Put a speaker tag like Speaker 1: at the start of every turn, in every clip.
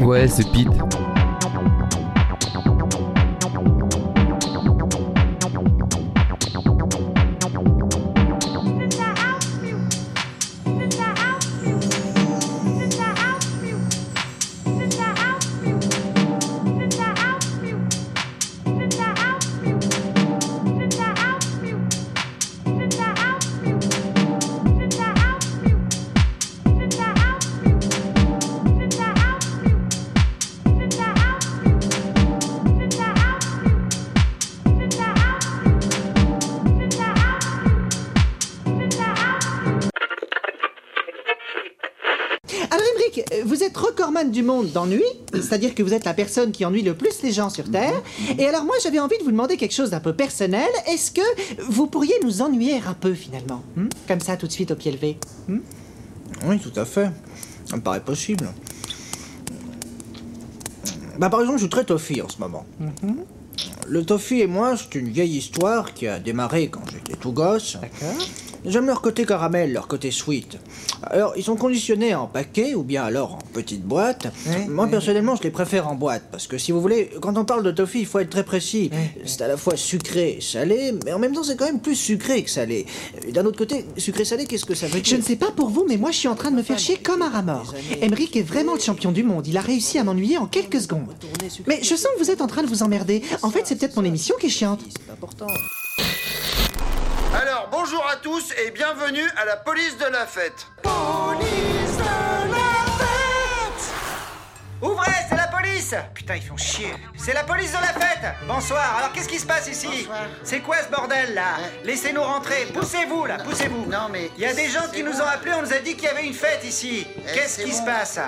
Speaker 1: Ouais, c'est Pete.
Speaker 2: Monde d'ennui, c'est-à-dire que vous êtes la personne qui ennuie le plus les gens sur Terre. Et alors moi j'avais envie de vous demander quelque chose d'un peu personnel. Est-ce que vous pourriez nous ennuyer un peu finalement hmm Comme ça tout de suite au pied levé. Hmm?
Speaker 3: Oui, tout à fait. Ça me paraît possible. Bah, par exemple, je suis très toffee en ce moment. Le toffee et moi, c'est une vieille histoire qui a démarré quand j'étais tout gosse.
Speaker 2: D'accord.
Speaker 3: J'aime leur côté caramel, leur côté sweet. Alors, ils sont conditionnés en paquet ou bien alors en petite boîte.
Speaker 2: Ouais,
Speaker 3: Moi,
Speaker 2: ouais.
Speaker 3: personnellement, je les préfère en boîte parce que si vous voulez, quand on parle de toffee, il faut être très précis. C'est à la fois sucré et salé, mais en même temps, c'est quand même plus sucré que salé. D'un autre côté, sucré-salé, qu'est-ce que ça veut dire
Speaker 2: Je ne sais pas pour vous, mais moi je suis en train de me faire chier comme un rat mort. Emmerich est vraiment le champion du monde. Il a réussi à m'ennuyer en quelques secondes. Mais je sens que vous êtes en train de vous emmerder. En fait, c'est peut-être mon émission qui est chiante.
Speaker 4: Alors, bonjour à tous et bienvenue à la police de la fête.
Speaker 5: Ouvrez, c'est la police. Putain, ils font chier. C'est la police de la fête. Bonsoir, alors qu'est-ce qui se passe ici?
Speaker 4: Bonsoir.
Speaker 5: C'est quoi ce bordel là? Laissez-nous rentrer, poussez-vous là, poussez-vous.
Speaker 4: Non, mais
Speaker 5: Il y a des gens qui nous ont appelés, on nous a dit qu'il y avait une fête ici.
Speaker 4: Eh,
Speaker 5: Qu'est-ce qui se passe?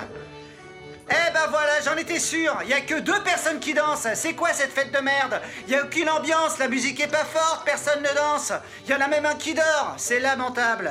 Speaker 5: Eh ben voilà, j'en étais sûr. Il y a que deux personnes qui dansent. C'est quoi cette fête de merde? Il y a aucune ambiance, la musique est pas forte, personne ne danse. Il y en a même un qui dort. C'est lamentable.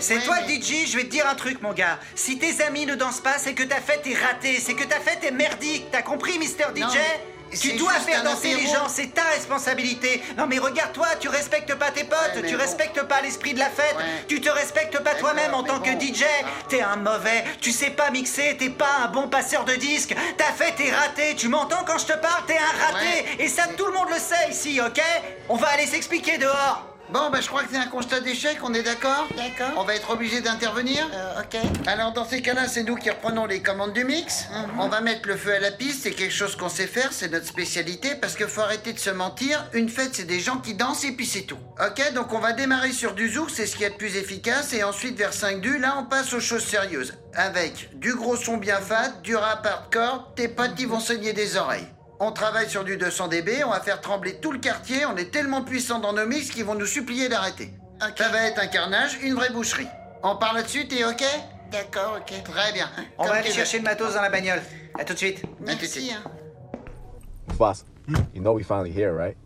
Speaker 5: C'est
Speaker 4: Ouais,
Speaker 5: toi
Speaker 4: mais-
Speaker 5: DJ, je vais te dire un truc mon gars. Si tes amis ne dansent pas, c'est que ta fête est ratée, c'est que ta fête est merdique. T'as compris Mister DJ
Speaker 4: Non, mais
Speaker 5: Tu dois faire danser les gens, c'est ta responsabilité. Non mais regarde-toi, tu respectes pas tes potes,
Speaker 4: Ouais,
Speaker 5: tu
Speaker 4: bon.
Speaker 5: respectes pas l'esprit de la fête,
Speaker 4: Ouais.
Speaker 5: tu te respectes pas toi-même en tant que. DJ. T'es un mauvais, tu sais pas mixer, t'es pas un bon passeur de disques, ta fête est ratée, tu m'entends quand je te parle, t'es un raté.
Speaker 4: Ouais.
Speaker 5: Et ça tout le monde le sait ici, ok? On va aller s'expliquer dehors.
Speaker 4: Bon, bah je crois que c'est un constat d'échec, on est d'accord
Speaker 6: D'accord.
Speaker 4: On va être obligé d'intervenir
Speaker 6: Euh, ok.
Speaker 4: Alors dans ces cas-là, c'est nous qui reprenons les commandes du mix.
Speaker 6: Mhm.
Speaker 4: On va mettre le feu à la piste, c'est quelque chose qu'on sait faire, c'est notre spécialité, parce qu'il faut arrêter de se mentir. Une fête, c'est des gens qui dansent et puis c'est tout. Ok, donc on va démarrer sur du zouk, c'est ce qui est le plus efficace, et ensuite vers 5 du, là on passe aux choses sérieuses. Avec du gros son bien fat, du rap hardcore, tes potes qui vont saigner des oreilles. On travaille sur du 200 dB, on va faire trembler tout le quartier, on est tellement puissants dans nos mix qu'ils vont nous supplier d'arrêter.
Speaker 6: Ok.
Speaker 4: Ça va être un carnage, une vraie boucherie. On parle là-dessus, t'es ok?
Speaker 6: D'accord, ok.
Speaker 4: Très bien.
Speaker 5: On
Speaker 4: Comme
Speaker 5: va aller
Speaker 4: veux.
Speaker 5: chercher le matos dans la bagnole. À tout de suite.
Speaker 6: Merci, hein.
Speaker 7: Boss, you know we finally here, right?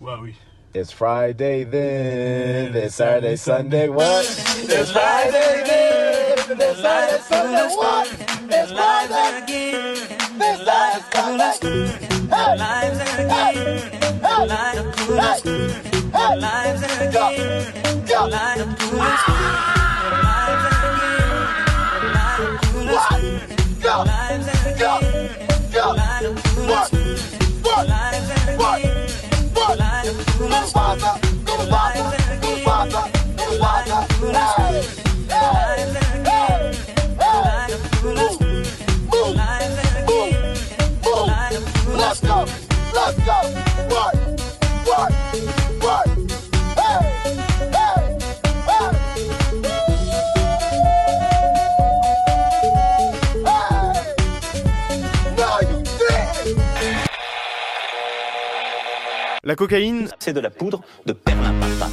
Speaker 8: Ouais, oui.
Speaker 7: It's Friday then, it's Saturday, Sunday, what? It's Friday then, it's Saturday, Sunday, what? It's Friday, it's Saturday, Sunday. Lives again. Light up to the Lives again. Light up to the
Speaker 8: La cocaïne,
Speaker 9: c'est de la poudre de perlimpinpin.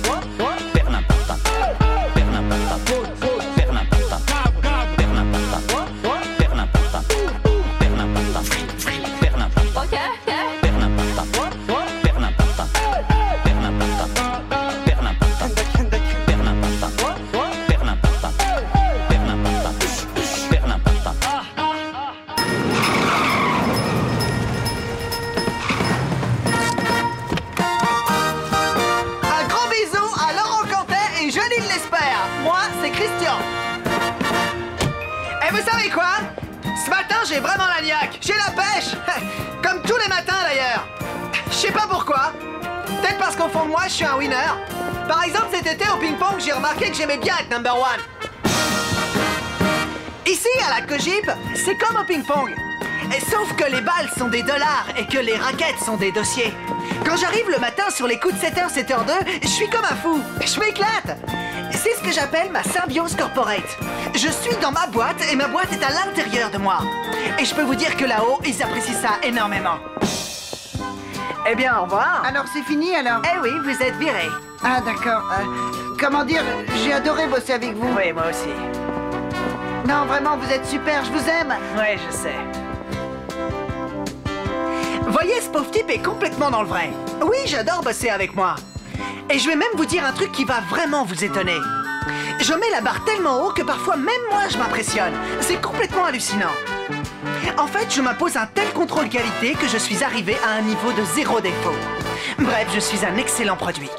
Speaker 2: J'aimais bien être number one. Ici, à la Cogip, c'est comme au ping-pong. Sauf que les balles sont des dollars et que les raquettes sont des dossiers. Quand j'arrive le matin sur les coups de 7h, 7h2, je suis comme un fou. Je m'éclate. C'est ce que j'appelle ma symbiose corporate. Je suis dans ma boîte et ma boîte est à l'intérieur de moi. Et je peux vous dire que là-haut, ils apprécient ça énormément. Eh bien, au revoir.
Speaker 4: Alors c'est fini alors?
Speaker 2: Eh oui, vous êtes viré.
Speaker 4: Ah d'accord. Euh, comment dire, j'ai adoré bosser avec vous.
Speaker 2: Oui, moi aussi.
Speaker 4: Non, vraiment, vous êtes super, je vous aime.
Speaker 2: Ouais, je sais. Voyez, ce pauvre type est complètement dans le vrai. Oui, j'adore bosser avec moi. Et je vais même vous dire un truc qui va vraiment vous étonner. Je mets la barre tellement haut que parfois même moi je m'impressionne. C'est complètement hallucinant. En fait, je m'impose un tel contrôle qualité que je suis arrivé à un niveau de zéro défaut. Bref, je suis un excellent produit.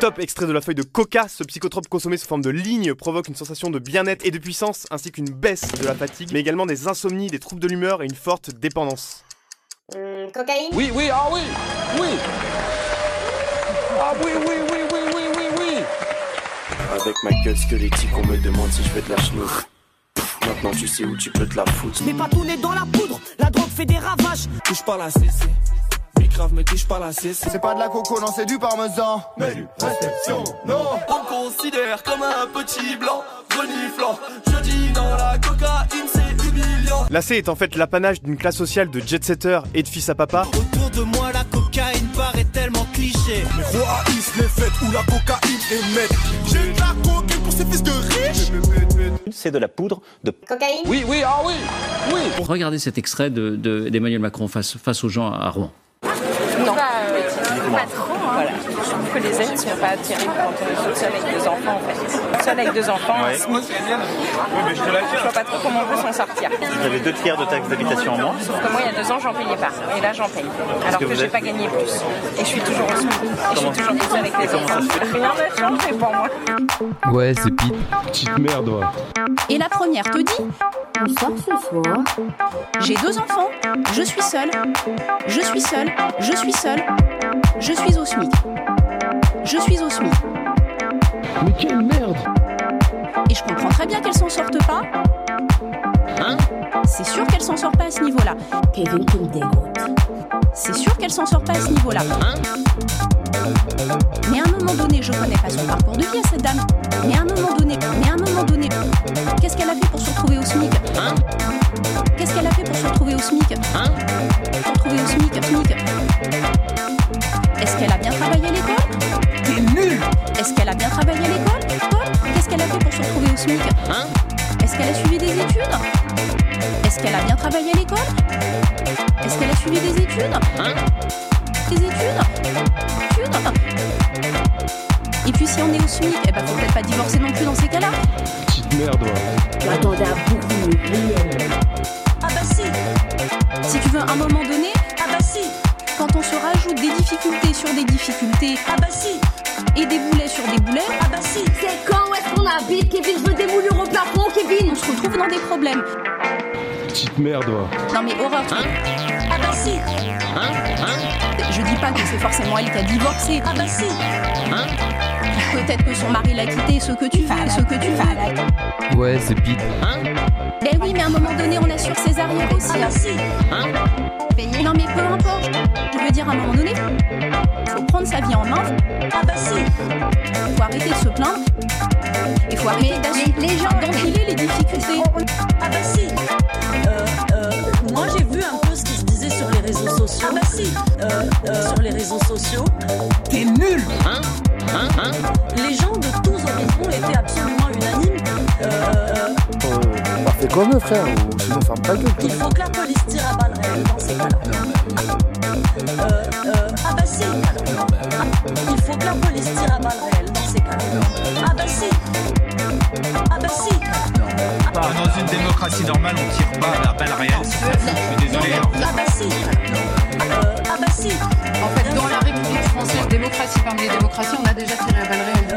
Speaker 8: Top extrait de la feuille de coca, ce psychotrope consommé sous forme de ligne provoque une sensation de bien-être et de puissance, ainsi qu'une baisse de la fatigue, mais également des insomnies, des troubles de l'humeur et une forte dépendance.
Speaker 10: cocaïne?
Speaker 11: Oui, oui, ah oui, oui. Ah oui, oui, oui, oui, oui, oui, oui.
Speaker 12: Avec ma gueule squelettique, on me demande si je fais de la chenoute. Maintenant tu sais où tu peux te la foutre.
Speaker 13: Mais pas tout n'est dans la poudre, la drogue fait des ravages.
Speaker 11: Touche pas la CC. Me touche pas la CC.
Speaker 14: C'est pas de la coco, non, c'est du parmesan.
Speaker 11: Mais du réception, non. On considère comme un petit blanc reniflant. Je dis dans la cocaïne, c'est humiliant.
Speaker 8: La C est en fait l'apanage d'une classe sociale de jet-setters et de fils à papa.
Speaker 13: Autour de moi, la cocaïne paraît tellement cliché.
Speaker 14: Haïssent les fêtes où la cocaïne est maître. J'ai de la cocaïne pour ces fils de riches.
Speaker 9: C'est de la poudre de
Speaker 10: Cocaïne
Speaker 11: Oui, oui, ah oui, oui.
Speaker 15: Regardez cet extrait de- de- d'Emmanuel Macron face, face aux gens à Rouen.
Speaker 16: Non, pas, pas trop. Hein. Voilà. Je trouve que les aides sont pas terribles quand on est seule avec deux enfants. En fait. Seule avec deux enfants,
Speaker 9: Ouais.
Speaker 16: SMIC. Je vois pas trop comment on peut s'en sortir.
Speaker 9: Vous avez deux tiers de taxes d'habitation en moins.
Speaker 16: Sauf que moi, il y a deux ans, j'en payais pas. Et là, j'en paye. Alors
Speaker 9: que
Speaker 16: que, j'ai
Speaker 9: êtes-
Speaker 16: pas gagné plus. Et je suis toujours au SMIC. Et je suis toujours avec les enfants. Rien n'a changé pour moi.
Speaker 1: Ouais, c'est pire. Petite merde, ouais.
Speaker 17: Et la première te dit Ce soir. J'ai deux enfants, je suis seule. Je suis seule, je suis seule. Je suis au SMIC. Je suis au SMIC.
Speaker 1: Mais quelle merde
Speaker 17: Et je comprends très bien qu'elle s'en sorte pas.
Speaker 1: Hein
Speaker 17: C'est sûr qu'elle s'en sort pas à ce niveau-là. Kevin, me. C'est sûr qu'elle s'en sort pas à ce niveau-là.
Speaker 1: Hein
Speaker 17: Mais à un moment donné, je connais pas son parcours de vie à cette dame. Mais à un moment donné, mais à un moment donné, qu'est-ce qu'elle a fait pour se retrouver au SMIC
Speaker 1: Hein
Speaker 17: Qu'est-ce qu'elle a fait pour se retrouver au SMIC
Speaker 1: Hein
Speaker 17: Se retrouver au SMIC, SMIC. Est-ce qu'elle a bien travaillé à l'école T'es nul Est-ce qu'elle a bien travaillé à l'école École Qu'est-ce qu'elle a fait pour se retrouver au SMIC
Speaker 1: Hein
Speaker 17: Est-ce qu'elle a suivi des études Est-ce qu'elle a bien travaillé à l'école Est-ce qu'elle a suivi des études
Speaker 1: Hein
Speaker 17: Des études Études Et puis si on est au SMIC, eh ben faut peut-être pas divorcer non plus dans ces cas-là.
Speaker 1: Petite merde, ouais.
Speaker 17: M'attendais à beaucoup mieux. Ah bah si Si tu veux, à un moment donné, ah bah si Quand on se rajoute des difficultés sur des difficultés, ah bah si Et des boulets sur des boulets, ah bah si C'est quand qu'on habite, Kevin Je veux des moulures au plafond, Kevin On se retrouve dans des problèmes.
Speaker 1: Petite merde, ouais.
Speaker 17: Non mais horreur toi. Ah bah si
Speaker 1: Hein Hein
Speaker 17: Je dis pas que c'est forcément elle qui a divorcé. Ah bah si
Speaker 1: Hein
Speaker 17: Peut-être que son mari l'a quitté, ce que tu veux, ce que tu veux.
Speaker 1: Ouais, c'est pire. Hein
Speaker 17: Ben oui, mais à un moment donné, on assure ses arrières aussi. Ah bah si
Speaker 1: Hein
Speaker 17: Non mais peu importe. Je veux dire, à un moment donné, faut prendre sa vie en main. Ah bah si Faut arrêter de se plaindre. Il faut arrêter d'assumer les gens d'enfiler les difficultés.
Speaker 18: Ah bah si Euh, euh, Moi j'ai vu un peu ce qui se disait sur les réseaux sociaux. Ah bah si Euh, euh, Sur les réseaux sociaux. T'es nul
Speaker 1: Hein? Hein? Hein?
Speaker 18: Les gens de tous horizons étaient absolument unanimes. Euh,
Speaker 14: Bah, fais comme eux, frère, ou sinon ferme ta gueule.
Speaker 18: il faut que la police tire à balles réelles dans ces cas-là. Euh, euh, ah bah si Il faut que la police tire à balles réelles dans. Ah bah si Ah bah si
Speaker 19: Dans une démocratie normale, on tire pas à balles réelles. Je suis désolé. hein.
Speaker 18: Ah bah si Euh, Ah bah si
Speaker 20: En fait, dans la République française, démocratie parmi les démocraties, on a déjà tiré à balles réelles.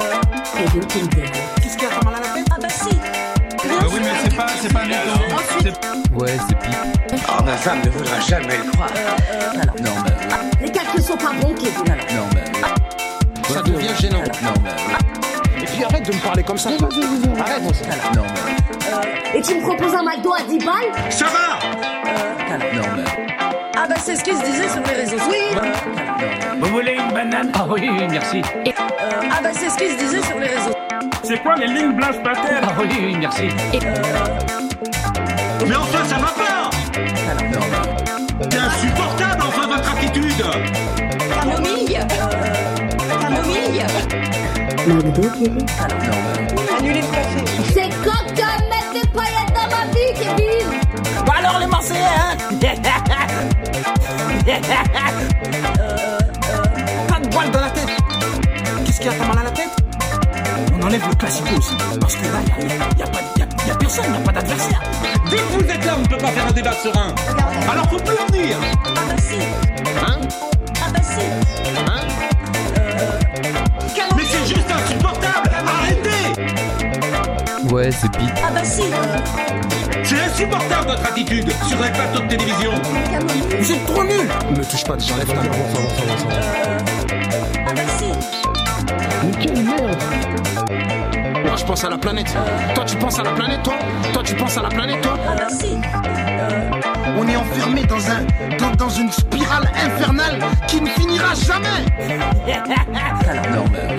Speaker 18: Qu'est-ce qu'il y a mal à la tête Ah bah si
Speaker 19: Bah oui, mais c'est pas, c'est pas mytho.
Speaker 1: Ouais, c'est pipe.
Speaker 21: Oh, ma femme ne voudra jamais le croire.
Speaker 1: Non, mais.
Speaker 18: Les calculs sont pas bons, Kevin.
Speaker 1: Non, mais.
Speaker 21: Ça devient gênant.
Speaker 1: Non, mais.
Speaker 21: Et puis arrête de me parler comme ça. Arrête.
Speaker 1: Non, mais.
Speaker 18: Et tu me proposes un McDo à 10 balles
Speaker 21: Ça va
Speaker 1: Non, mais.
Speaker 18: Ah bah c'est ce qui se disait sur les réseaux sociaux.
Speaker 22: Vous voulez une banane?
Speaker 23: Ah oui, oui, merci.
Speaker 18: Ah bah c'est ce qui se disait sur les réseaux.
Speaker 22: C'est quoi les lignes blanches patères
Speaker 23: Ah oui, oui, merci.
Speaker 21: Mais enfin, ça va pas
Speaker 1: Non, mais.
Speaker 18: Annulez le café. C'est quand tu vas mettre des paillettes dans ma vie, Kevin
Speaker 20: Bah alors les Marseillais, hein Pas de boîte dans la tête Qu'est-ce qu'il y a t'as mal à la tête? On enlève le classico aussi. Parce que là, il n'y a, y a pas- y a- y a personne, il n'y a pas d'adversaire.
Speaker 21: Dès que vous êtes là, on ne peut pas faire un débat serein. Alors faut plus venir
Speaker 18: Ah bah si
Speaker 1: Hein?
Speaker 18: Ah bah si
Speaker 1: Hein? Ouais, c'est pipe.
Speaker 18: Ah bah si
Speaker 21: C'est insupportable votre attitude sur les plateaux de télévision
Speaker 20: Vous êtes trop nuls Me touche pas, j'enlève ta main.
Speaker 18: Ah bah si
Speaker 21: Mais quelle merde
Speaker 20: Moi, je pense à la planète. Toi, tu penses à la planète, toi? Toi, tu penses à la planète, toi?
Speaker 18: Ah bah si
Speaker 24: On est enfermé dans un dans, dans une spirale infernale qui ne finira jamais.
Speaker 1: Non, mais.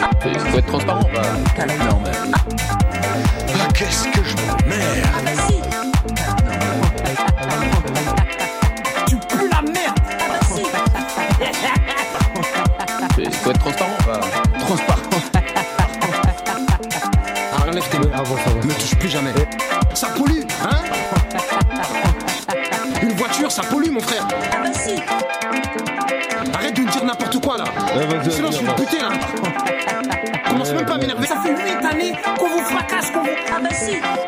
Speaker 1: Faut être transparent. Bah. Non, mais.
Speaker 24: Qu'est-ce que je m'emmerde.
Speaker 18: Ah bah si
Speaker 20: Tu pues la merde
Speaker 18: Ah bah si
Speaker 1: Faut être transparent.
Speaker 20: Transparent. Ah, enlève tes mains. Me touche plus jamais. Ça pollue, hein Une voiture, ça pollue, mon frère.
Speaker 18: Ah bah si
Speaker 20: Arrête de me dire n'importe quoi, là. Sinon, je vais me buter, là. Ça fait 8 années qu'on vous fracasse, qu'on vous...
Speaker 18: Ah bah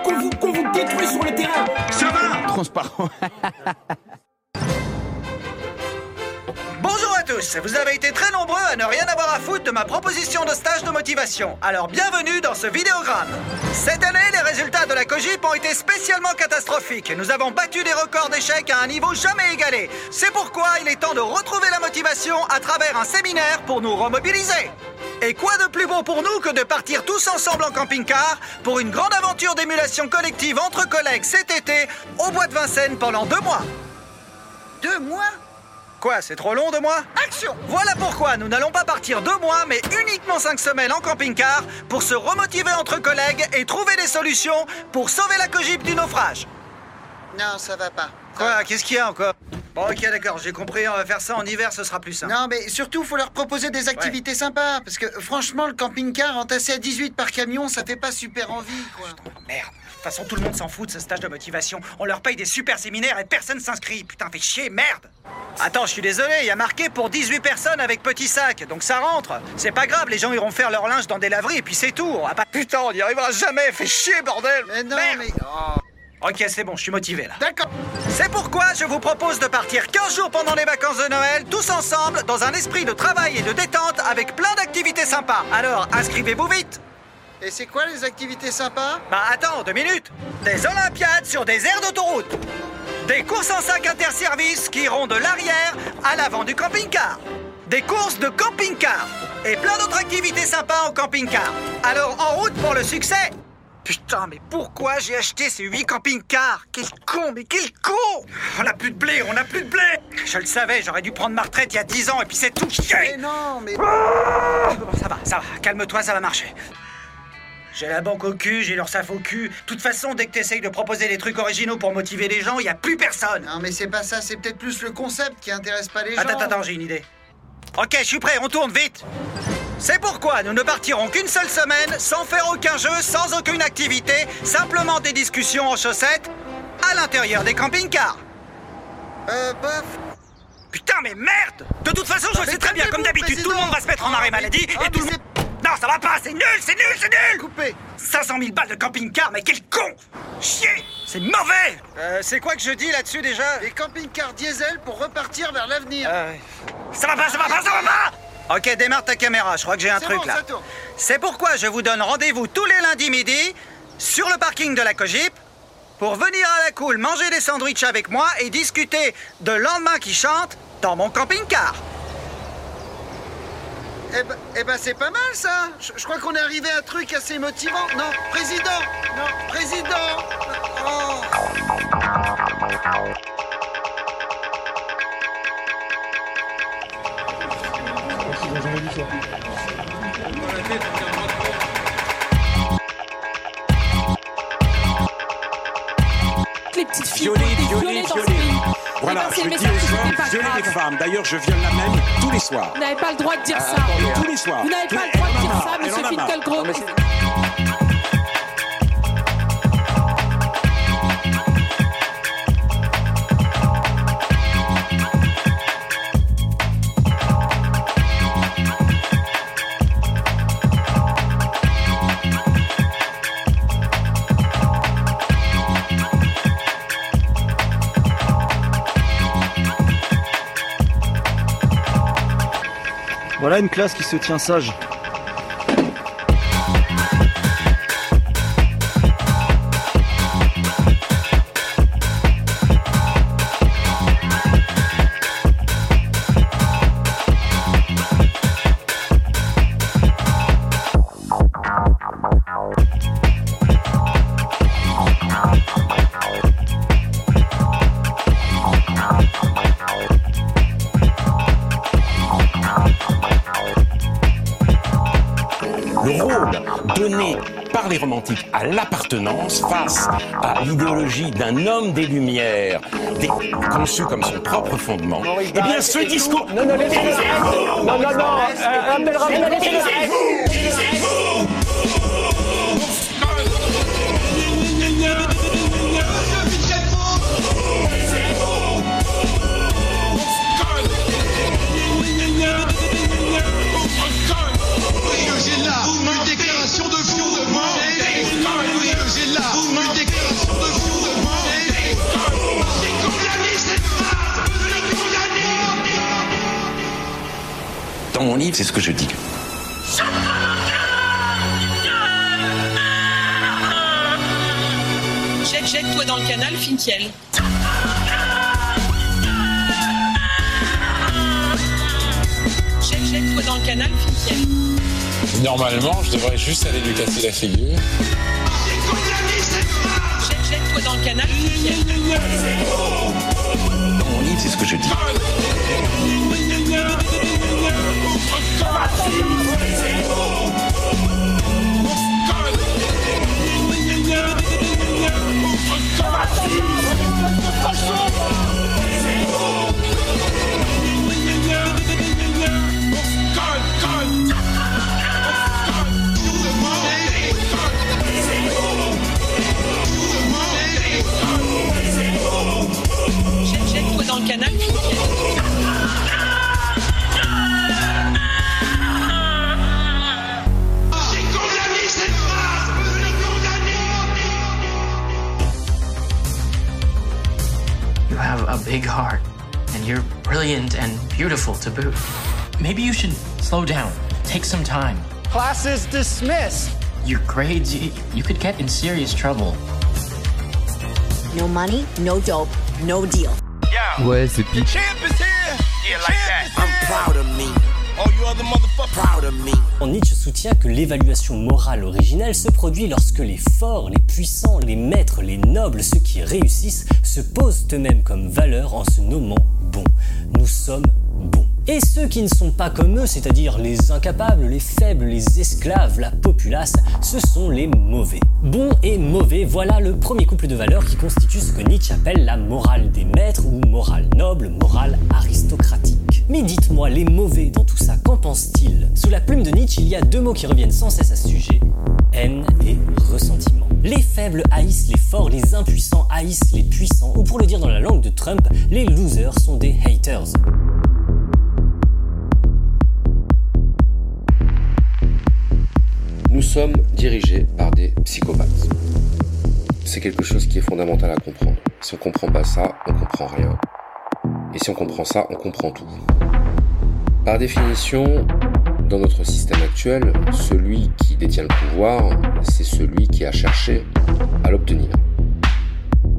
Speaker 20: qu'on vous, qu'on vous détruit sur le terrain.
Speaker 21: Ça va
Speaker 20: Transparent.
Speaker 5: Bonjour à tous, vous avez été très nombreux à ne rien avoir à foutre de ma proposition de stage de motivation. Alors bienvenue dans ce vidéogramme. Cette année, les résultats de la COGIP ont été spécialement catastrophiques. Nous avons battu des records d'échecs à un niveau jamais égalé. C'est pourquoi il est temps de retrouver la motivation à travers un séminaire pour nous remobiliser. Et quoi de plus beau pour nous que de partir tous ensemble en camping-car pour une grande aventure d'émulation collective entre collègues cet été au bois de Vincennes pendant deux mois.
Speaker 4: Deux mois?
Speaker 5: Quoi, c'est trop long deux mois?
Speaker 4: Action!
Speaker 5: Voilà pourquoi nous n'allons pas partir deux mois, mais uniquement cinq semaines en camping-car pour se remotiver entre collègues et trouver des solutions pour sauver la cogip du naufrage.
Speaker 4: Non, ça va pas.
Speaker 5: Quoi, qu'est-ce qu'il y a encore? Bon, ok, d'accord, j'ai compris, on va faire ça en hiver, ce sera plus simple.
Speaker 4: Non, mais surtout, faut leur proposer des activités sympas. Parce que franchement, le camping-car entassé à 18 par camion, ça fait pas super envie, quoi.
Speaker 5: Merde. De toute façon, tout le monde s'en fout de ce stage de motivation. On leur paye des super séminaires et personne s'inscrit. Putain, fait chier, merde Attends, je suis désolé, il y a marqué pour 18 personnes avec petit sac, donc ça rentre. C'est pas grave, les gens iront faire leur linge dans des laveries et puis c'est tout. Ah bah putain, on n'y arrivera jamais, fait chier, bordel
Speaker 4: Mais non,
Speaker 5: Merde.
Speaker 4: mais. oh.
Speaker 5: Ok, c'est bon, je suis motivé là.
Speaker 4: D'accord.
Speaker 5: C'est pourquoi je vous propose de partir 15 jours pendant les vacances de Noël, tous ensemble, dans un esprit de travail et de détente, avec plein d'activités sympas. Alors, inscrivez-vous vite.
Speaker 4: Et c'est quoi les activités sympas?
Speaker 5: Bah attends, deux minutes. Des Olympiades sur des aires d'autoroute. Des courses en sac interservices qui iront de l'arrière à l'avant du camping-car. Des courses de camping-car. Et plein d'autres activités sympas en camping-car. Alors, en route pour le succès Putain, mais pourquoi j'ai acheté ces huit camping-cars? Quel con, mais quel con On a plus de blé, on a plus de blé Je le savais, j'aurais dû prendre ma retraite il y a 10 ans et puis c'est tout
Speaker 4: Mais non, mais.
Speaker 5: ça va, ça va, calme-toi, ça va marcher. J'ai la banque au cul, j'ai l'URSSAF au cul. De toute façon, dès que t'essayes de proposer des trucs originaux pour motiver les gens, il y a plus personne.
Speaker 4: Non, mais c'est pas ça, c'est peut-être plus le concept qui intéresse pas les gens.
Speaker 5: Attends, attends, j'ai une idée. Ok, je suis prêt, on tourne vite. C'est pourquoi nous ne partirons qu'une seule semaine, sans faire aucun jeu, sans aucune activité, simplement des discussions en chaussettes, à l'intérieur des camping-cars.
Speaker 4: Euh, bof.
Speaker 5: Putain, mais merde! De toute façon, je
Speaker 4: Non,
Speaker 5: sais très bien, comme d'habitude, tout le monde va se mettre en arrêt maladie
Speaker 4: ah,
Speaker 5: et tout le monde... Non, ça va pas, c'est nul, c'est nul, c'est nul!
Speaker 4: Coupé.
Speaker 5: 500 000 balles de camping-car, mais quel con! Chier! C'est mauvais! Euh, c'est quoi que je dis là-dessus déjà?
Speaker 4: Les camping-cars diesel pour repartir vers l'avenir.
Speaker 5: Ça va pas, ça va pas, ça va pas Ok, démarre ta caméra, je crois que j'ai un truc
Speaker 4: bon,
Speaker 5: là. C'est pourquoi je vous donne rendez-vous tous les lundis midi sur le parking de la Cogip
Speaker 20: pour venir à la cool manger des sandwichs avec moi et discuter de lendemain qui chante dans mon camping-car.
Speaker 4: Eh ben, eh ben, c'est pas mal ça. Je, je crois qu'on est arrivé à un truc assez motivant. Non, président Non, président Oh.
Speaker 17: Les petites filles
Speaker 21: Violer,
Speaker 17: ont été
Speaker 21: violer,
Speaker 17: violées dans ce
Speaker 21: violer.
Speaker 17: pays.
Speaker 21: Voilà,
Speaker 17: Eh ben, c'est
Speaker 21: je dis aux
Speaker 17: pas
Speaker 21: violer les femmes. D'ailleurs, je viole la même tous les soirs.
Speaker 17: Vous n'avez pas le droit de dire
Speaker 21: Ah,
Speaker 17: ça.
Speaker 21: attendez, tous les soirs.
Speaker 17: Vous n'avez pas le droit de dire ça, monsieur
Speaker 21: en
Speaker 25: Voilà une classe qui se tient sage.
Speaker 26: À l'appartenance face à l'idéologie d'un homme des Lumières, des- conçu comme son propre fondement, eh bien ce discours...
Speaker 7: Non, non, laissez-le. Non, non, non,
Speaker 26: mon livre, c'est ce que je dis.
Speaker 16: Jette, jette-toi dans le canal, Finkiel. Jette, jette-toi dans le canal, Finkiel.
Speaker 27: Normalement, je devrais juste aller lui casser la figure.
Speaker 16: Jette, jette-toi dans le canal, Finkiel.
Speaker 26: Dans mon livre, c'est ce que je dis.
Speaker 16: Jette,
Speaker 10: to boot. Maybe you should slow down, take some time.
Speaker 25: Class is dismissed.
Speaker 10: Your grades, you, you could get in serious trouble.
Speaker 28: No money, no dope, no deal.
Speaker 1: Ouais, c'est pitch.
Speaker 29: Nietzsche soutient que l'évaluation morale originelle se produit lorsque les forts, les puissants, les maîtres, les nobles, ceux qui réussissent, se posent eux-mêmes comme valeur en se nommant bons. Nous sommes bons. Et ceux qui ne sont pas comme eux, c'est-à-dire les incapables, les faibles, les esclaves, la populace, ce sont les mauvais. Bons et mauvais, voilà le premier couple de valeurs qui constitue ce que Nietzsche appelle la morale des maîtres ou morale noble, morale aristocratique. Mais dites-moi, les mauvais dans tout ça, qu'en pensent-ils? Sous la plume de Nietzsche, il y a deux mots qui reviennent sans cesse à ce sujet haine et ressentiment. Les faibles haïssent les forts, les impuissants haïssent les puissants, ou pour le dire dans la langue de Trump, les losers sont des haters.
Speaker 30: Nous sommes dirigés par des psychopathes. C'est quelque chose qui est fondamental à comprendre. Si on comprend pas ça, on comprend rien. Et si on comprend ça, on comprend tout. Par définition, dans notre système actuel, celui qui détient le pouvoir, c'est celui qui a cherché à l'obtenir.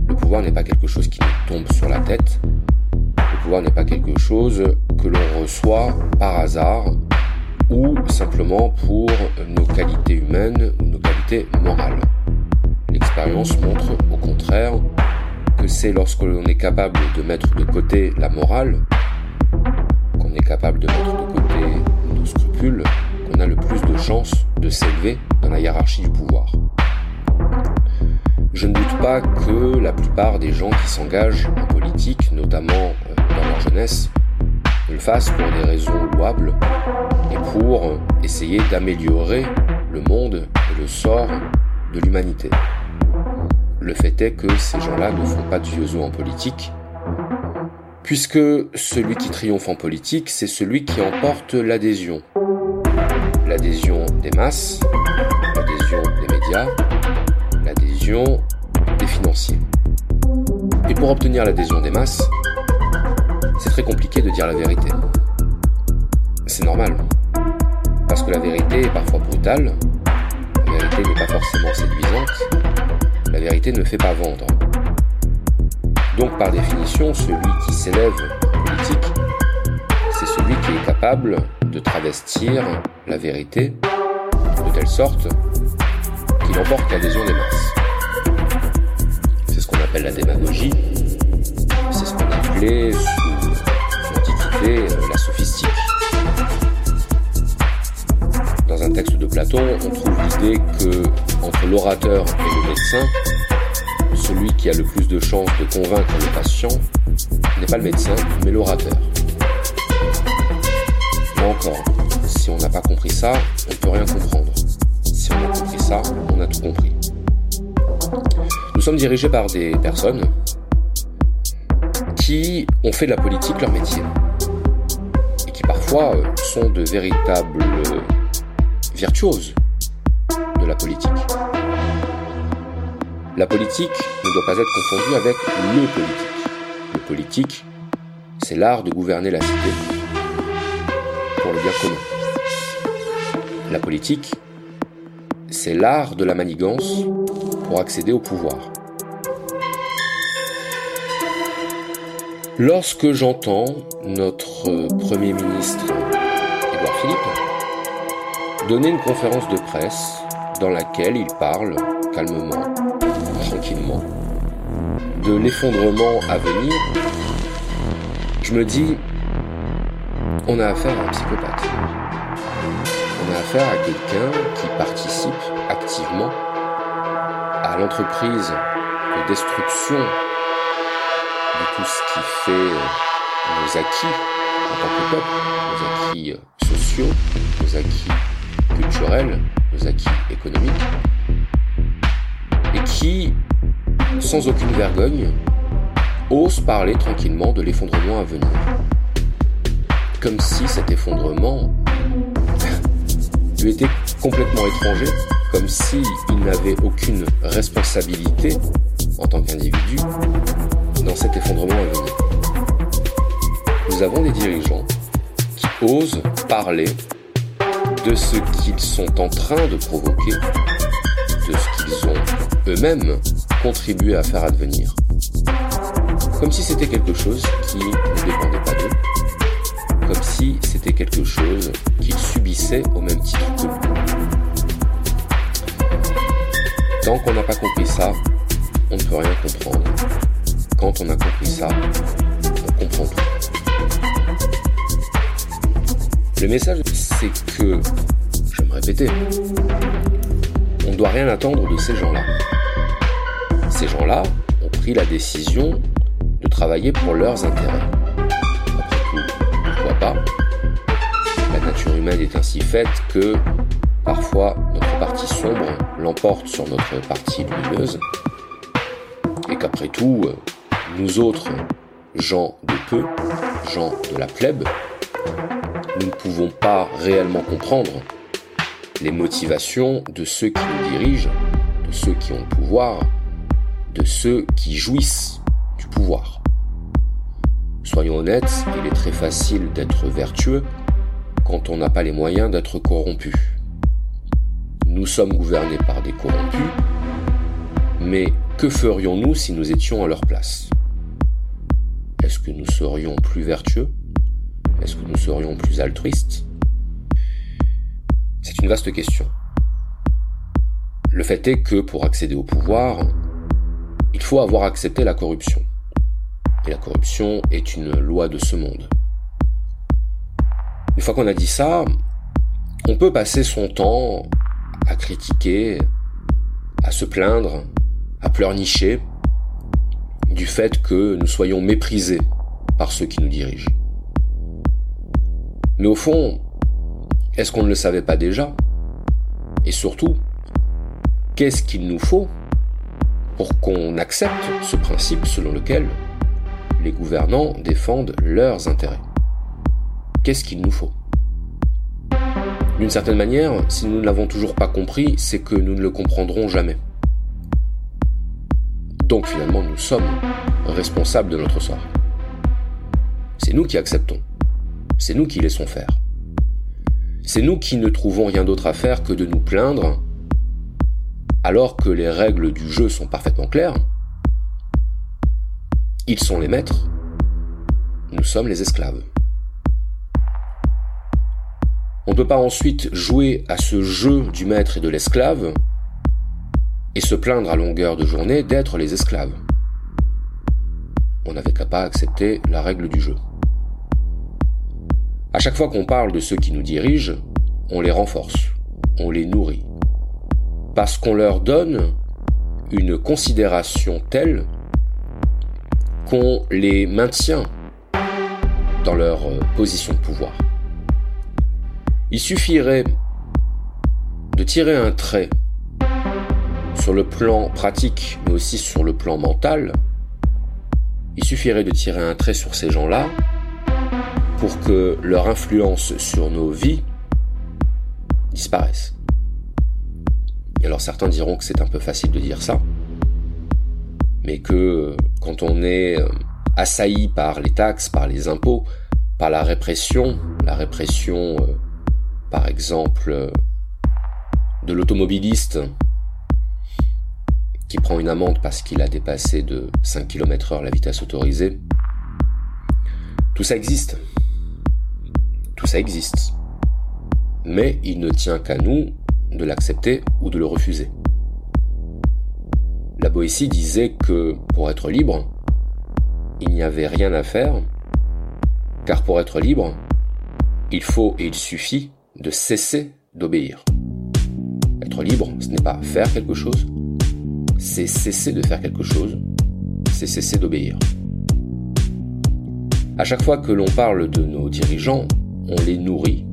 Speaker 30: Le pouvoir n'est pas quelque chose qui nous tombe sur la tête. Le pouvoir n'est pas quelque chose que l'on reçoit par hasard ou simplement pour nos qualités humaines ou nos qualités morales. L'expérience montre au contraire que c'est lorsque l'on est capable de mettre de côté la morale, qu'on est capable de mettre de côté nos scrupules, qu'on a le plus de chances de s'élever dans la hiérarchie du pouvoir. Je ne doute pas que la plupart des gens qui s'engagent en politique, notamment euh, dans leur jeunesse, le fassent pour des raisons louables et pour essayer d'améliorer le monde et le sort de l'humanité. Le fait est que ces gens-là ne font pas de vieux en politique, puisque celui qui triomphe en politique, c'est celui qui emporte l'adhésion. L'adhésion des masses, l'adhésion des médias, l'adhésion des financiers. Et pour obtenir l'adhésion des masses, c'est très compliqué de dire la vérité. C'est normal. Parce que la vérité est parfois brutale, la vérité n'est pas forcément séduisante, la vérité ne fait pas vendre. Donc par définition, celui qui s'élève en politique, c'est celui qui est capable de travestir la vérité de telle sorte qu'il emporte l'adhésion des masses. C'est ce qu'on appelle la démagogie, c'est ce qu'on appelait euh, la sophistique. Dans un texte de Platon, on trouve l'idée que entre l'orateur et le médecin, celui qui a le plus de chances de convaincre le patient n'est pas le médecin, mais l'orateur. Là encore, si on n'a pas compris ça, on ne peut rien comprendre. Si on a compris ça, on a tout compris. Nous sommes dirigés par des personnes qui ont fait de la politique leur métier euh, sont de véritables euh, virtuoses de la politique. La politique ne doit pas être confondue avec le politique. Le politique, c'est l'art de gouverner la cité pour le bien commun. La politique, c'est l'art de la manigance pour accéder au pouvoir. Lorsque j'entends notre Premier ministre Édouard Philippe donner une conférence de presse dans laquelle il parle calmement, tranquillement, de l'effondrement à venir, je me dis, on a affaire à un psychopathe. On a affaire à quelqu'un qui participe activement à l'entreprise de destruction de tout ce qui fait euh, nos acquis en tant que peuple, nos acquis euh, sociaux, nos acquis culturels, nos acquis économiques, et qui, sans aucune vergogne, ose parler tranquillement de l'effondrement à venir. Comme si cet effondrement lui était complètement étranger, comme s'il n'avait aucune responsabilité en tant qu'individu dans cet effondrement à venir. Nous avons des dirigeants qui osent parler de ce qu'ils sont en train de provoquer, de ce qu'ils ont eux-mêmes contribué à faire advenir. Comme si c'était quelque chose qui ne dépendait pas d'eux, comme si c'était quelque chose qu'ils subissaient au même titre que nous. Tant qu'on n'a pas compris ça, on ne peut rien comprendre. On a compris ça, on comprend. Le message, c'est que, je vais me répéter, on ne doit rien attendre de ces gens-là. Ces gens-là ont pris la décision de travailler pour leurs intérêts. Après tout, pourquoi pas? La nature humaine est ainsi faite que parfois notre partie sombre l'emporte sur notre partie lumineuse et qu'après tout, nous autres, gens de peu, gens de la plèbe, nous ne pouvons pas réellement comprendre les motivations de ceux qui nous dirigent, de ceux qui ont le pouvoir, de ceux qui jouissent du pouvoir. Soyons honnêtes, il est très facile d'être vertueux quand on n'a pas les moyens d'être corrompu. Nous sommes gouvernés par des corrompus, Mais que ferions-nous si nous étions à leur place? Est-ce que nous serions plus vertueux? Est-ce que nous serions plus altruistes? C'est une vaste question. Le fait est que pour accéder au pouvoir, il faut avoir accepté la corruption. Et la corruption est une loi de ce monde. Une fois qu'on a dit ça, on peut passer son temps à critiquer, à se plaindre, à pleurnicher du fait que nous soyons méprisés par ceux qui nous dirigent. Mais au fond, est-ce qu'on ne le savait pas déjà? Et surtout, qu'est-ce qu'il nous faut pour qu'on accepte ce principe selon lequel les gouvernants défendent leurs intérêts? Qu'est-ce qu'il nous faut? D'une certaine manière, si nous ne l'avons toujours pas compris, c'est que nous ne le comprendrons jamais. Donc finalement, nous sommes responsables de notre sort. C'est nous qui acceptons. C'est nous qui laissons faire. C'est nous qui ne trouvons rien d'autre à faire que de nous plaindre alors que les règles du jeu sont parfaitement claires. Ils sont les maîtres, nous sommes les esclaves. On ne peut pas ensuite jouer à ce jeu du maître et de l'esclave et se plaindre à longueur de journée d'être les esclaves. On n'avait qu'à pas accepter la règle du jeu. À chaque fois qu'on parle de ceux qui nous dirigent, on les renforce, on les nourrit. Parce qu'on leur donne une considération telle qu'on les maintient dans leur euh, position de pouvoir. Il suffirait de tirer un trait sur le plan pratique, mais aussi sur le plan mental, il suffirait de tirer un trait sur ces gens-là pour que leur influence sur nos vies disparaisse. Et alors certains diront que c'est un peu facile de dire ça, mais que quand on est euh, assailli par les taxes, par les impôts, par la répression, la répression euh, par exemple euh, de l'automobiliste prend une amende parce qu'il a dépassé de 5 km heure la vitesse autorisée. Tout ça existe. Tout ça existe. Mais il ne tient qu'à nous de l'accepter ou de le refuser. La Boétie disait que pour être libre, il n'y avait rien à faire, car pour être libre, il faut et il suffit de cesser d'obéir. Être libre, ce n'est pas faire quelque chose, c'est cesser de faire quelque chose, c'est cesser d'obéir. À chaque fois que l'on parle de nos dirigeants, on les nourrit,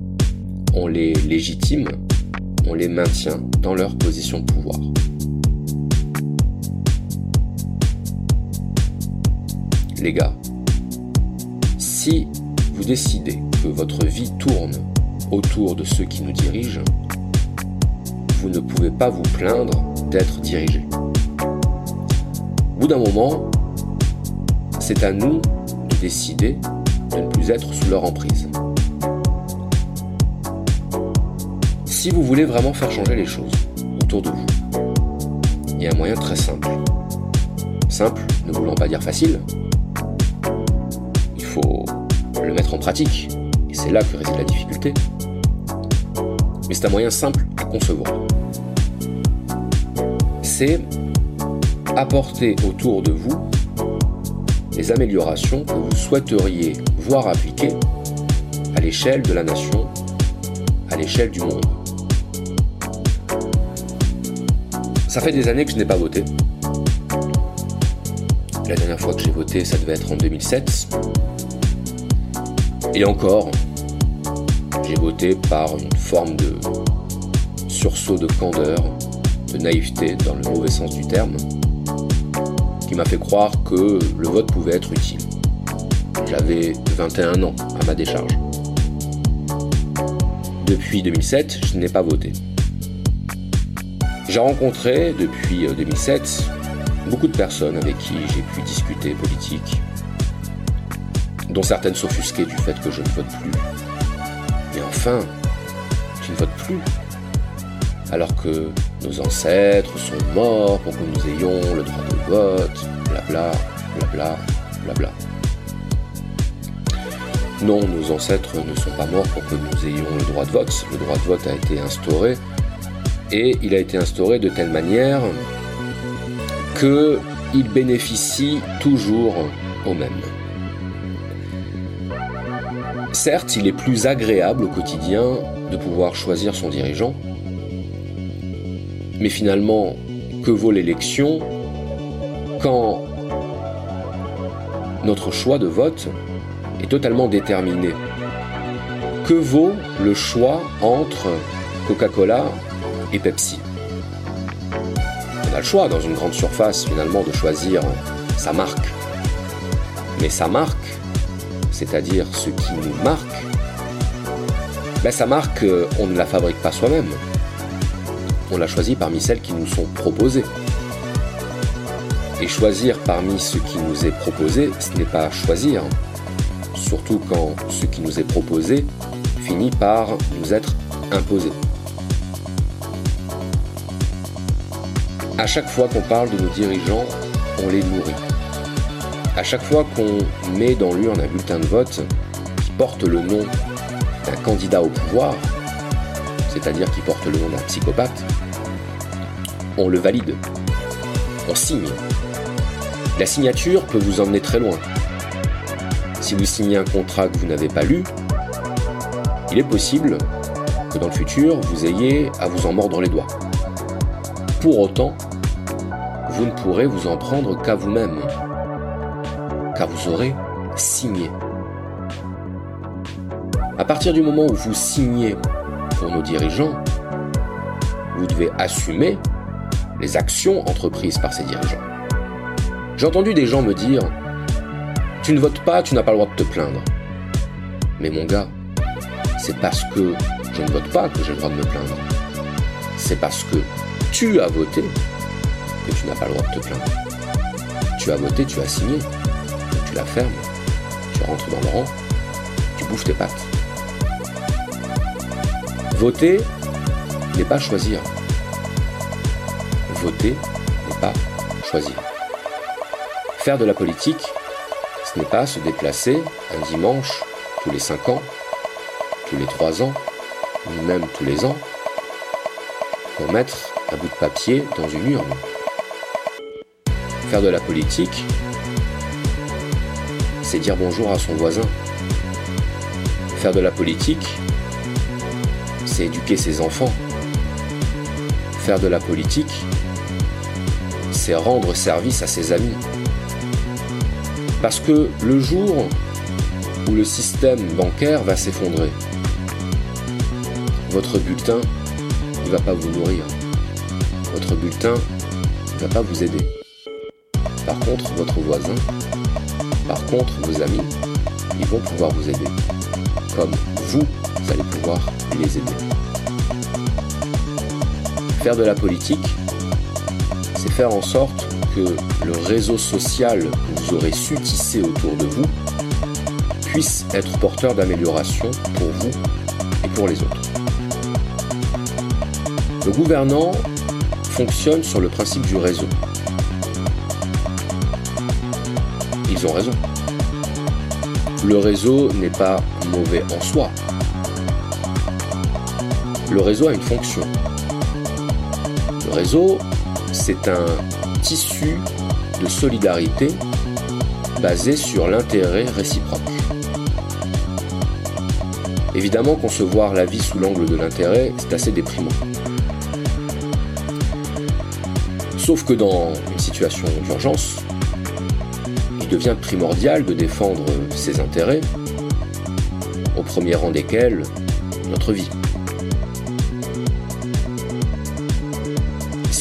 Speaker 30: on les légitime, on les maintient dans leur position de pouvoir. Les gars, si vous décidez que votre vie tourne autour de ceux qui nous dirigent, vous ne pouvez pas vous plaindre d'être dirigé. Bout d'un moment, c'est à nous de décider de ne plus être sous leur emprise. Si vous voulez vraiment faire changer les choses autour de vous, il y a un moyen très simple. Simple, ne voulant pas dire facile. Il faut le mettre en pratique, et c'est là que réside la difficulté. Mais c'est un moyen simple à concevoir. C'est apporter autour de vous les améliorations que vous souhaiteriez voir appliquées à l'échelle de la nation, à l'échelle du monde. Ça fait des années que je n'ai pas voté. La dernière fois que j'ai voté, ça devait être en 2007. Et encore, j'ai voté par une forme de sursaut de candeur, de naïveté dans le mauvais sens du terme, m'a fait croire que le vote pouvait être utile. J'avais 21 ans à ma décharge. Depuis 2007, je n'ai pas voté. J'ai rencontré depuis 2007 beaucoup de personnes avec qui j'ai pu discuter politique, dont certaines s'offusquaient du fait que je ne vote plus. Mais enfin, tu ne votes plus alors que nos ancêtres sont morts pour que nous ayons le droit de vote, blabla, blabla, blabla. Non, nos ancêtres ne sont pas morts pour que nous ayons le droit de vote. Le droit de vote a été instauré et il a été instauré de telle manière qu'il bénéficie toujours aux mêmes. Certes, il est plus agréable au quotidien de pouvoir choisir son dirigeant, mais finalement, que vaut l'élection quand notre choix de vote est totalement déterminé Que vaut le choix entre Coca-Cola et Pepsi? On a le choix dans une grande surface finalement de choisir sa marque. Mais sa marque, c'est-à-dire ce qui nous marque, ben, sa marque, euh, on ne la fabrique pas soi-même. On l'a choisie parmi celles qui nous sont proposées. Et choisir parmi ce qui nous est proposé, ce n'est pas choisir. Surtout quand ce qui nous est proposé finit par nous être imposé. À chaque fois qu'on parle de nos dirigeants, on les nourrit. À chaque fois qu'on met dans l'urne un bulletin de vote qui porte le nom d'un candidat au pouvoir, c'est-à-dire qui porte le nom d'un psychopathe, on le valide. On signe. La signature peut vous emmener très loin. Si vous signez un contrat que vous n'avez pas lu, il est possible que dans le futur, vous ayez à vous en mordre les doigts. Pour autant, vous ne pourrez vous en prendre qu'à vous-même, car vous aurez signé. À partir du moment où vous signez pour nos dirigeants, vous devez assumer les actions entreprises par ces dirigeants. J'ai entendu des gens me dire Tu ne votes pas, tu n'as pas le droit de te plaindre. Mais mon gars, c'est parce que je ne vote pas que j'ai le droit de me plaindre. C'est parce que tu as voté que tu n'as pas le droit de te plaindre. Tu as voté, tu as signé. Tu la fermes, tu rentres dans le rang, tu bouffes tes pattes. Voter n'est pas choisir. Voter n'est pas choisir. Faire de la politique, ce n'est pas se déplacer un dimanche tous les 5 ans, tous les 3 ans, ni même tous les ans, pour mettre un bout de papier dans une urne. Faire de la politique, c'est dire bonjour à son voisin. Faire de la politique, c'est éduquer ses enfants. Faire de la politique, c'est rendre service à ses amis. Parce que le jour où le système bancaire va s'effondrer, votre bulletin ne va pas vous nourrir. Votre bulletin ne va pas vous aider. Par contre, votre voisin, par contre, vos amis, ils vont pouvoir vous aider. Comme vous, vous allez pouvoir les aider. Faire de la politique, c'est faire en sorte que le réseau social que vous aurez su tisser autour de vous puisse être porteur d'amélioration pour vous et pour les autres. Le gouvernant fonctionne sur le principe du réseau. Ils ont raison. Le réseau n'est pas mauvais en soi. Le réseau a une fonction. Le réseau, c'est un tissu de solidarité basé sur l'intérêt réciproque. Évidemment, concevoir la vie sous l'angle de l'intérêt, c'est assez déprimant. Sauf que dans une situation d'urgence, il devient primordial de défendre ses intérêts, au premier rang desquels notre vie.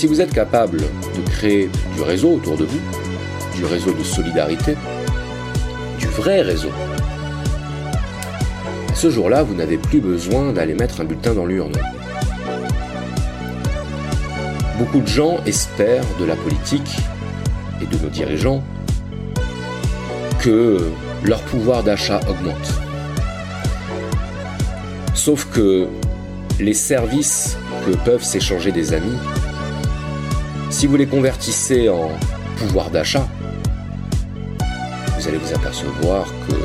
Speaker 30: Si vous êtes capable de créer du réseau autour de vous, du réseau de solidarité, du vrai réseau, ce jour-là, vous n'avez plus besoin d'aller mettre un bulletin dans l'urne. Beaucoup de gens espèrent de la politique et de nos dirigeants que leur pouvoir d'achat augmente. Sauf que les services que peuvent s'échanger des amis, si vous les convertissez en pouvoir d'achat, vous allez vous apercevoir que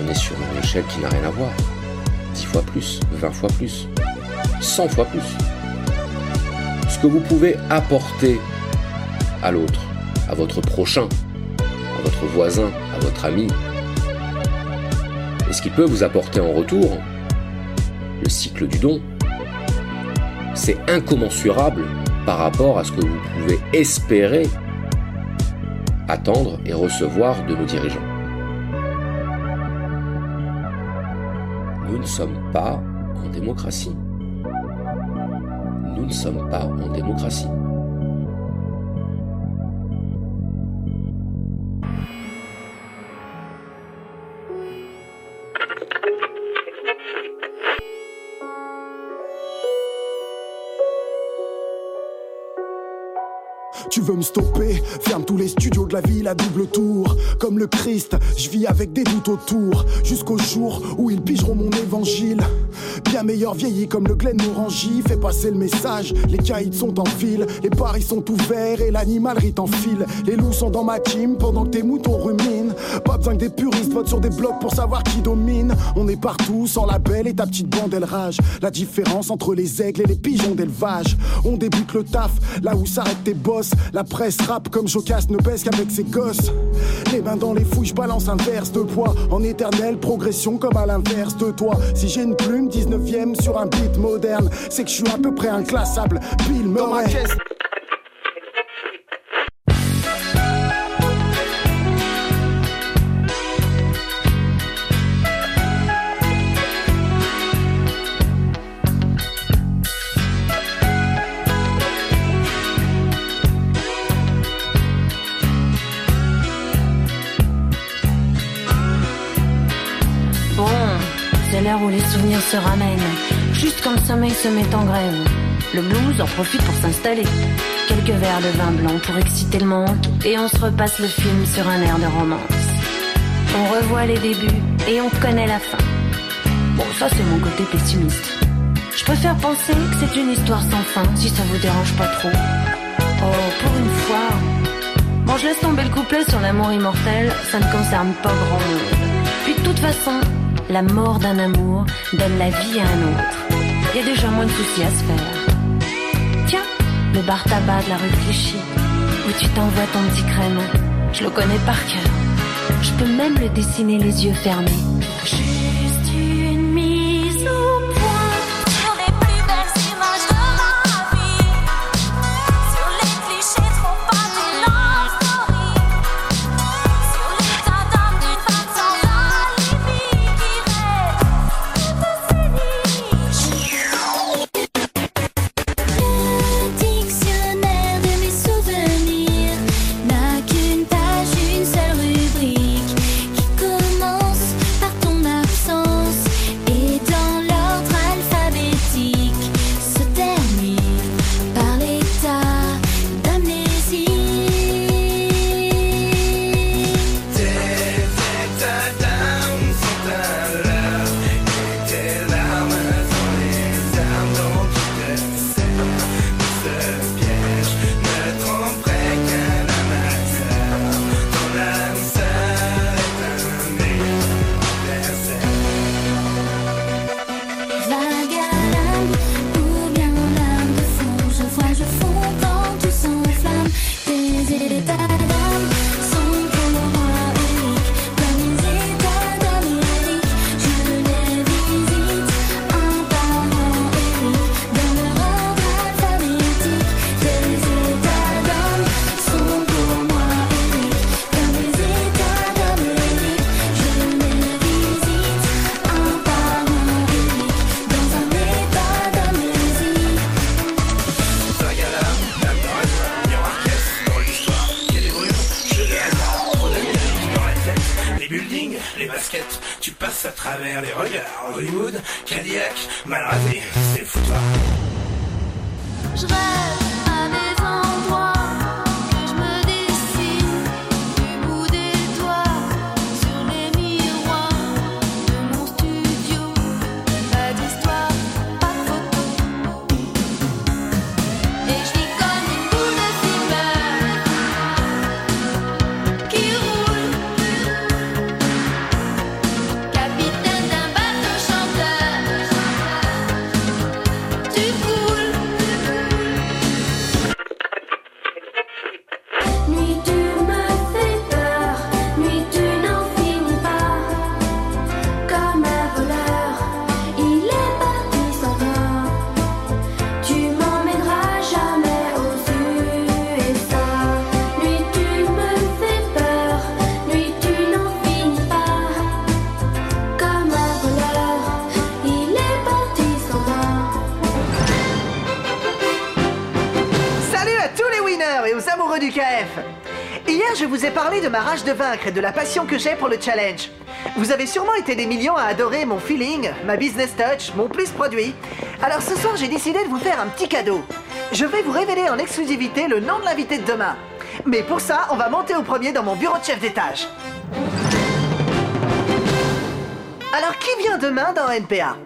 Speaker 30: on est sur une échelle qui n'a rien à voir. 10 fois plus, 20 fois plus, 100 fois plus. Ce que vous pouvez apporter à l'autre, à votre prochain, à votre voisin, à votre ami, et ce qu'il peut vous apporter en retour, le cycle du don, c'est incommensurable par rapport à ce que vous pouvez espérer attendre et recevoir de nos dirigeants. Nous ne sommes pas en démocratie. Nous ne sommes pas en démocratie.
Speaker 14: Ferme tous les studios de la ville à double tour. Comme le Christ, je vis avec des doutes autour. Jusqu'au jour où ils pigeront mon évangile. Bien meilleur vieilli comme le Glen Morangy. Fait passer le message, les caïds sont en file. Les paris sont ouverts et l'animalerie t'enfile. Les loups sont dans ma team pendant que tes moutons ruminent. Pas besoin que des puristes votent sur des blocs pour savoir qui domine. On est partout sans label et ta petite bande elle rage. La différence entre les aigles et les pigeons d'élevage. On débute le taf là où s'arrêtent tes boss. La presse rap comme Jocasse ne baisse qu'avec ses gosses. Les mains dans les fouilles, je balance un verse de poids. En éternelle progression comme à l'inverse de toi. Si j'ai une plume 19ème sur un beat moderne, c'est que je suis à peu près inclassable. Bill Murray.
Speaker 31: Bon, se ramènent. Juste quand le sommeil se met en grève. Le blues en profite pour s'installer. Quelques verres de vin blanc pour exciter le manque. Et on se repasse le film sur un air de romance. On revoit les débuts et on connaît la fin. Bon, ça c'est mon côté pessimiste. Je préfère penser que c'est une histoire sans fin, si ça vous dérange pas trop. Oh, pour une fois. Bon, je laisse tomber le couplet sur l'amour immortel, ça ne concerne pas grand monde. Puis de toute façon, la mort d'un amour donne la vie à un autre. Il y a déjà moins de soucis à se faire. Tiens, le bar tabac de la rue Clichy, où tu t'envoies ton petit crème. Je le connais par cœur. Je peux même le dessiner les yeux fermés.
Speaker 32: De
Speaker 2: vaincre et de la passion que j'ai pour le challenge. Vous avez sûrement été des millions à adorer mon feeling, ma business touch, mon plus produit. Alors ce soir, j'ai décidé de vous faire un petit cadeau. Je vais vous révéler en exclusivité le nom de l'invité de demain. Mais pour ça, on va monter au premier dans mon bureau de chef d'étage. Alors qui vient demain dans NPA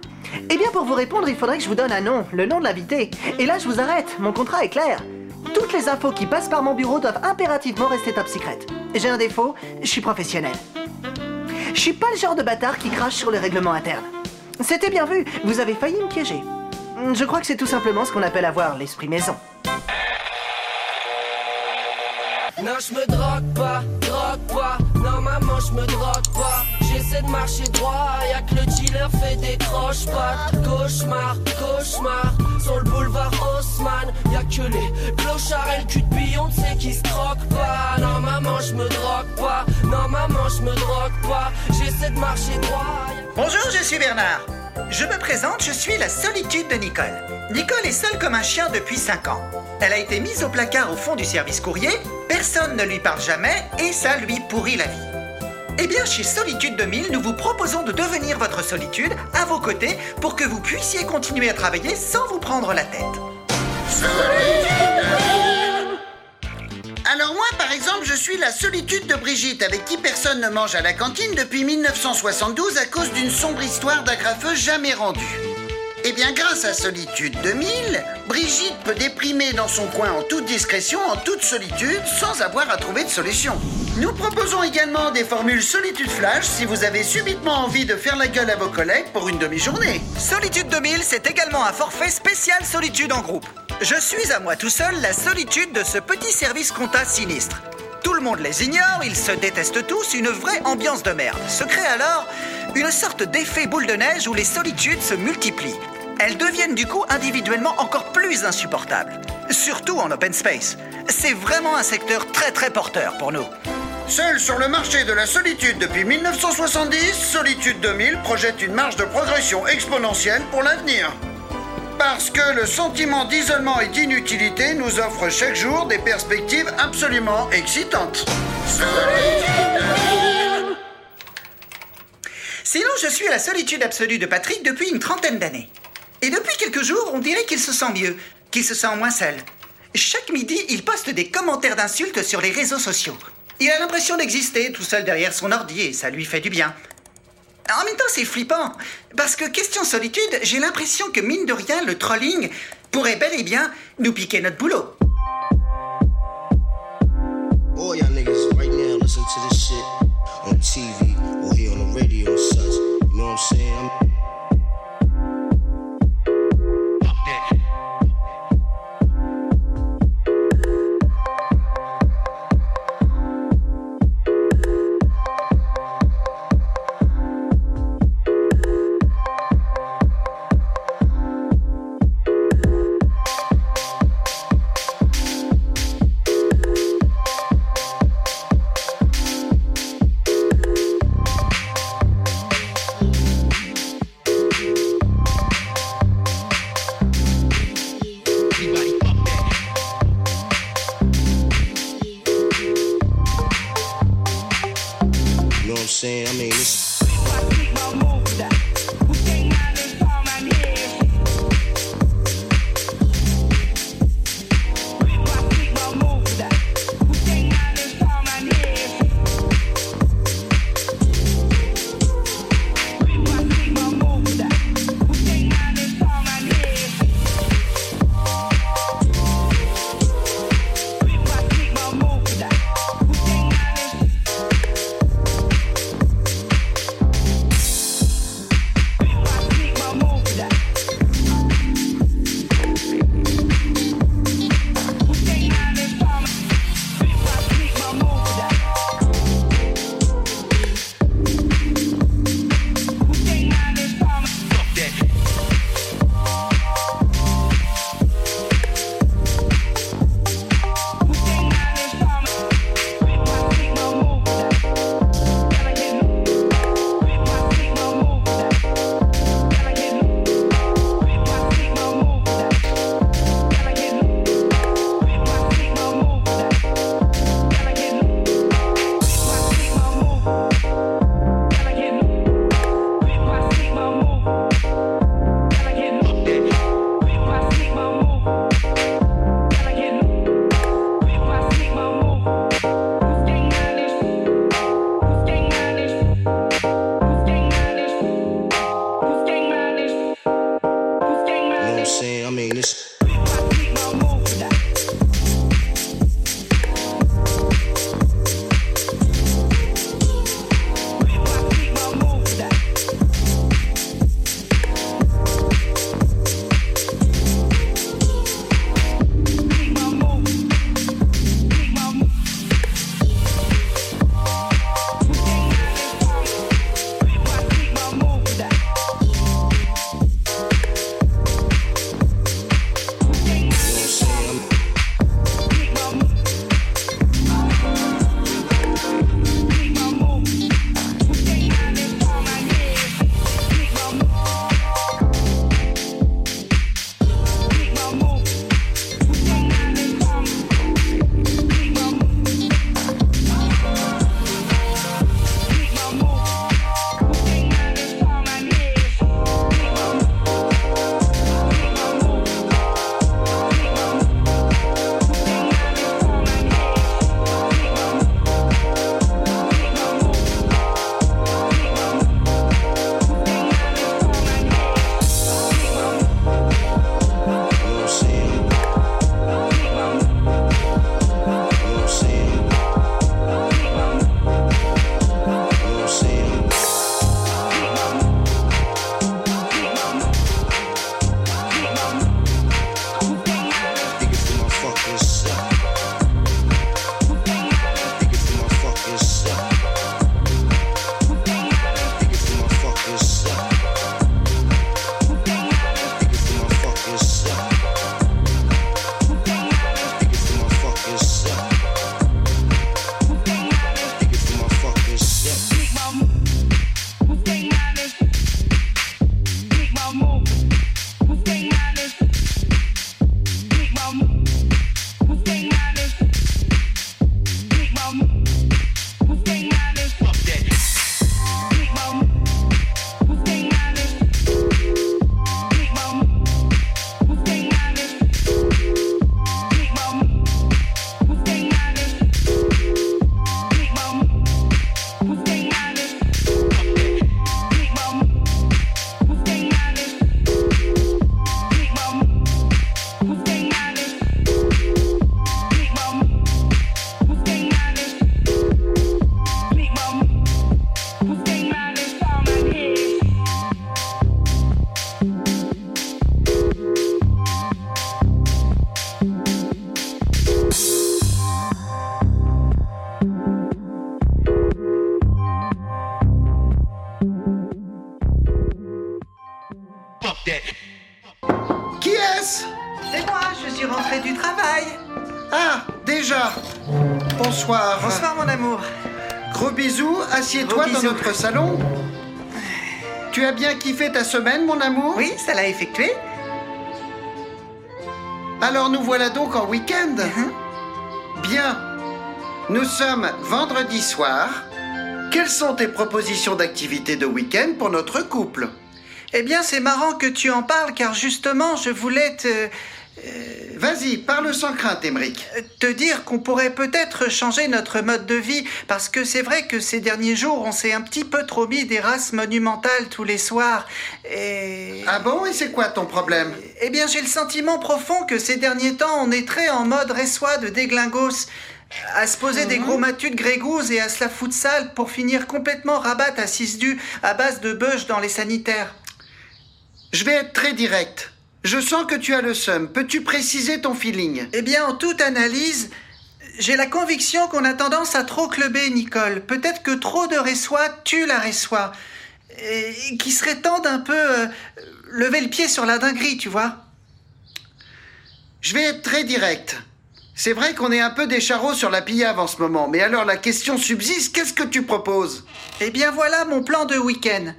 Speaker 2: Eh bien pour vous répondre, il faudrait que je vous donne un nom, le nom de l'invité. Et là, je vous arrête, mon contrat est clair. Toutes les infos qui passent par mon bureau doivent impérativement rester top secret. J'ai un défaut, je suis professionnel. Je suis pas le genre de bâtard qui crache sur les règlements internes. C'était bien vu, vous avez failli me piéger. Je crois que c'est tout simplement ce qu'on appelle avoir l'esprit maison.
Speaker 11: Non, je me drogue pas, drogue pas. Non, maman, je me drogue pas. J'essaie de marcher droit, y'a que le dealer fait des croche-pattes. Cauchemar, cauchemar. Sur le boulevard Haussmann, y'a que les clochards et le cul de Beyoncé qui se troquent pas. Non, maman, je me drogue pas. Non, maman, je me drogue pas. J'essaie de marcher droit.
Speaker 5: Bonjour, je suis Bernard. Je me présente, je suis la solitude de Nicole. Nicole est seule comme un chien depuis 5 ans. Elle a été mise au placard au fond du service courrier, personne ne lui parle jamais et ça lui pourrit la vie. Eh bien, chez Solitude 2000, nous vous proposons de devenir votre solitude à vos côtés pour que vous puissiez continuer à travailler sans vous prendre la tête.
Speaker 4: Alors moi, par exemple, je suis la solitude de Brigitte, avec qui personne ne mange à la cantine depuis 1972 à cause d'une sombre histoire d'agrafeux jamais rendue. Eh bien, grâce à Solitude 2000, Brigitte peut déprimer dans son coin en toute discrétion, en toute solitude, sans avoir à trouver de solution. Nous proposons également des formules Solitude Flash si vous avez subitement envie de faire la gueule à vos collègues pour une demi-journée.
Speaker 5: Solitude 2000, c'est également un forfait spécial solitude en groupe. Je suis à moi tout seul la solitude de ce petit service compta sinistre. Tout le monde les ignore, ils se détestent tous, une vraie ambiance de merde. Se crée alors une sorte d'effet boule de neige où les solitudes se multiplient. Elles deviennent du coup individuellement encore plus insupportables. Surtout en open space. C'est vraiment un secteur très très porteur pour nous.
Speaker 4: Seul sur le marché de la solitude depuis 1970, Solitude 2000 projette une marge de progression exponentielle pour l'avenir. Parce que le sentiment d'isolement et d'inutilité nous offre chaque jour des perspectives absolument excitantes.
Speaker 5: Sinon, je suis à la solitude absolue de Patrick depuis une trentaine d'années. Et depuis quelques jours, on dirait qu'il se sent mieux, qu'il se sent moins seul. Chaque midi, il poste des commentaires d'insultes sur les réseaux sociaux. Il a l'impression d'exister tout seul derrière son ordi et ça lui fait du bien. En même temps, c'est flippant. Parce que question solitude, j'ai l'impression que mine de rien, le trolling pourrait bel et bien nous piquer notre boulot.
Speaker 4: Assieds-toi
Speaker 5: Gros
Speaker 4: dans notre salon. Tu as bien kiffé ta semaine, mon amour
Speaker 5: Oui, ça l'a effectué.
Speaker 4: Alors nous voilà donc en week-end. Bien. Nous sommes vendredi soir. Quelles sont tes propositions d'activités de week-end pour notre couple?
Speaker 5: Eh bien, c'est marrant que tu en parles, car justement, je voulais te... euh,
Speaker 4: Vas-y, parle sans crainte, Émeric.
Speaker 5: te dire qu'on pourrait peut-être changer notre mode de vie, parce que c'est vrai que ces derniers jours, on s'est un petit peu trop mis des races monumentales tous les soirs. Et...
Speaker 4: Ah bon Et c'est quoi ton problème?
Speaker 5: Eh bien, j'ai le sentiment profond que ces derniers temps, on est très en mode ressois de déglingos. À se poser des gros matus de grégouses et à se la foutre sale pour finir complètement rabat à 6 du à base de beuges dans les sanitaires.
Speaker 4: Je vais être très direct. Je sens que tu as le seum. Peux-tu préciser ton feeling?
Speaker 5: Eh bien, en toute analyse, j'ai la conviction qu'on a tendance à trop cluber, Nicole. Peut-être que trop de ressois tue la ressois. Et qu'il serait temps d'un peu euh, lever le pied sur la dinguerie, tu vois.
Speaker 4: Je vais être très direct. C'est vrai qu'on est un peu des charros sur la pillave en ce moment, mais alors la question subsiste, qu'est-ce que tu proposes?
Speaker 5: Eh bien, voilà mon plan de week-end.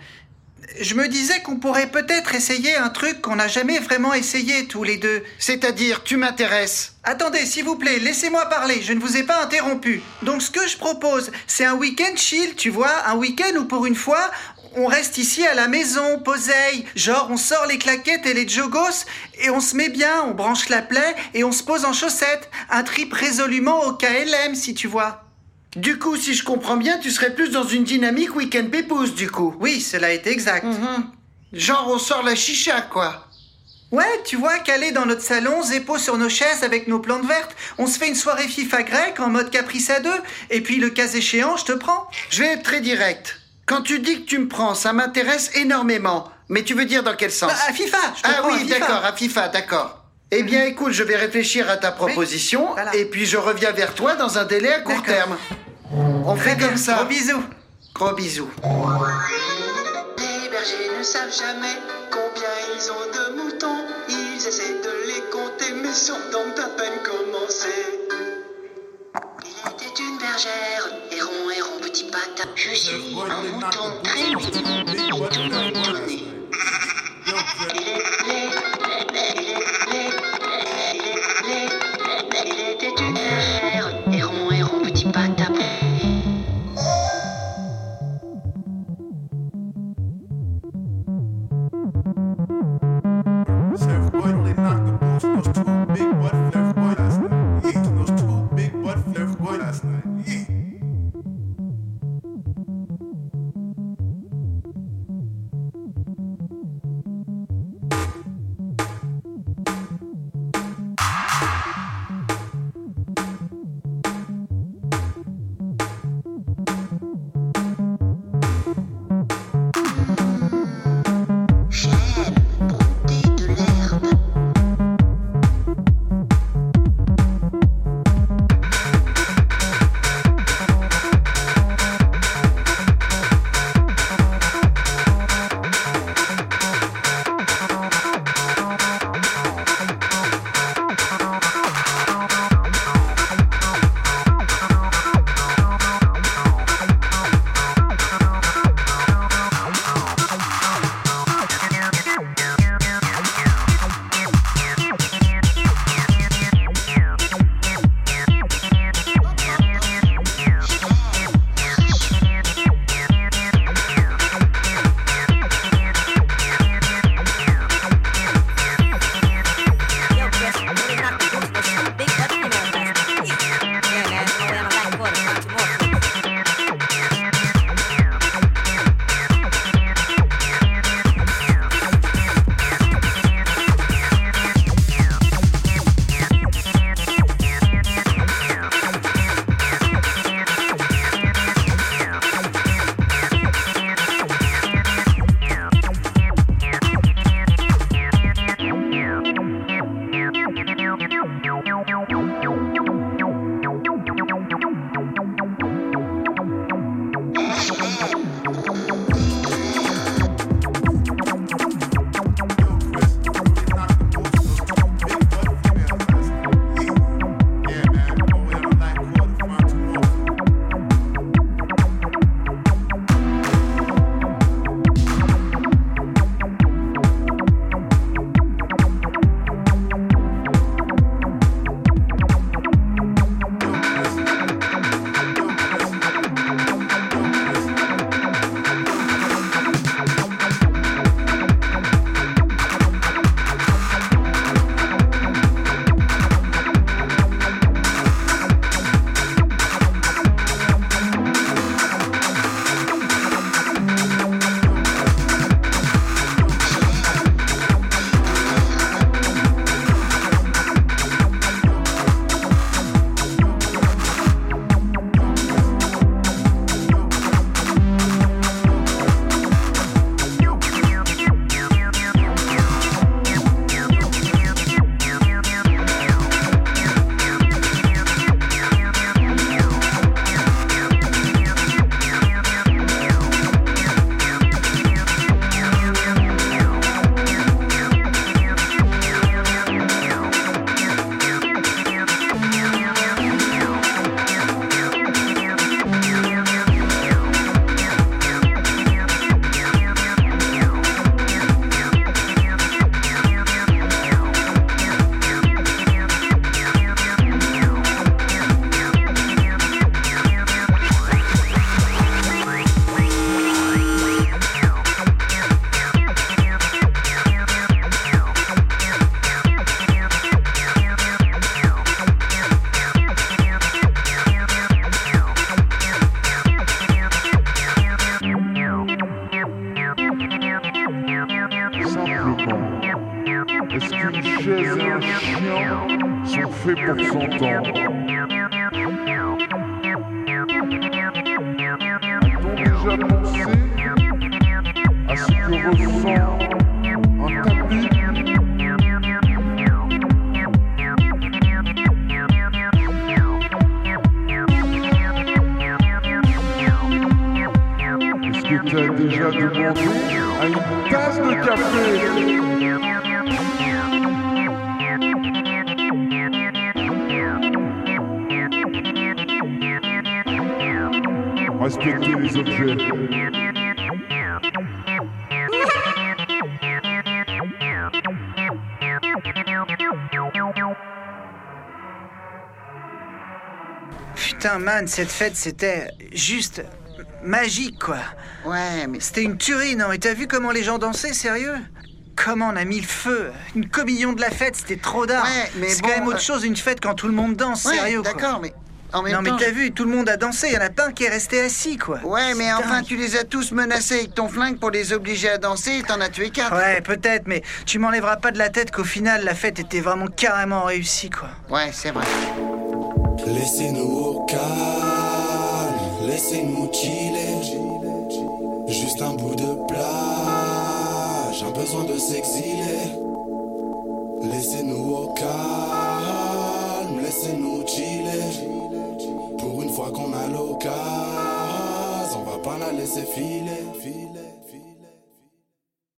Speaker 5: Je me disais qu'on pourrait peut-être essayer un truc qu'on n'a jamais vraiment essayé tous les deux.
Speaker 4: C'est-à-dire, tu m'intéresses.
Speaker 5: Attendez, s'il vous plaît, laissez-moi parler, je ne vous ai pas interrompu. Donc ce que je propose, c'est un week-end chill, tu vois, un week-end où pour une fois, on reste ici à la maison, poseille. Genre, on sort les claquettes et les jogos et on se met bien, on branche la plaie et on se pose en chaussettes. Un trip résolument au KLM, si tu vois.
Speaker 4: Du coup, si je comprends bien, tu serais plus dans une dynamique week-end pépouze, du coup.
Speaker 5: Oui, cela est exact.
Speaker 4: Genre, on sort la chicha, quoi.
Speaker 5: Ouais, tu vois, calé dans notre salon, zépo sur nos chaises avec nos plantes vertes, on se fait une soirée FIFA grecque en mode caprice à deux, et puis le cas échéant, je te prends.
Speaker 4: Je vais être très direct. Quand tu dis que tu me prends, ça m'intéresse énormément. Mais tu veux dire dans quel sens?
Speaker 5: Bah, à FIFA, je te
Speaker 4: Ah
Speaker 5: prends
Speaker 4: oui, d'accord, à FIFA, d'accord. Eh bien, écoute, je vais réfléchir à ta proposition,
Speaker 5: voilà.
Speaker 4: et puis je reviens vers toi dans un délai à court terme. On fait comme ça.
Speaker 5: Gros bisous.
Speaker 4: Gros bisous.
Speaker 33: Les bergers ne savent jamais combien ils ont de moutons. Ils essaient de les compter, mais sont donc à peine commencés. Il était une bergère, héron, héron, petit patin. Je suis un mouton très mignon qui tourne,
Speaker 34: fait pour s'entendre. T'ont déjà pensé à ce que ressent
Speaker 5: Cette fête, c'était juste magique, quoi.
Speaker 4: Ouais, mais...
Speaker 5: C'était une tuerie, non Et t'as vu comment les gens dansaient, sérieux? Comment on a mis le feu? Une communion de la fête, c'était trop d'art.
Speaker 4: Ouais, mais
Speaker 5: C'est
Speaker 4: bon,
Speaker 5: quand même autre
Speaker 4: euh,
Speaker 5: chose une fête quand tout le monde danse,
Speaker 4: Ouais,
Speaker 5: sérieux,
Speaker 4: d'accord, mais en même
Speaker 5: non,
Speaker 4: temps,
Speaker 5: mais t'as vu, tout le monde a dansé, il y en a pas un qui est resté assis, quoi.
Speaker 4: Ouais, mais enfin,
Speaker 5: dingue.
Speaker 4: tu les as tous menacés avec ton flingue pour les obliger à danser et t'en as tué quatre.
Speaker 5: Ouais, peut-être, mais tu m'enlèveras pas de la tête qu'au final, la fête était vraiment carrément réussie, quoi.
Speaker 4: Ouais, c'est vrai.
Speaker 19: Laissez-nous au calme, laissez-nous chiller. Juste un bout de plage, un besoin de s'exiler. Laissez-nous au calme, laissez-nous chiller. Pour une fois qu'on a l'occasion, on va pas la laisser filer.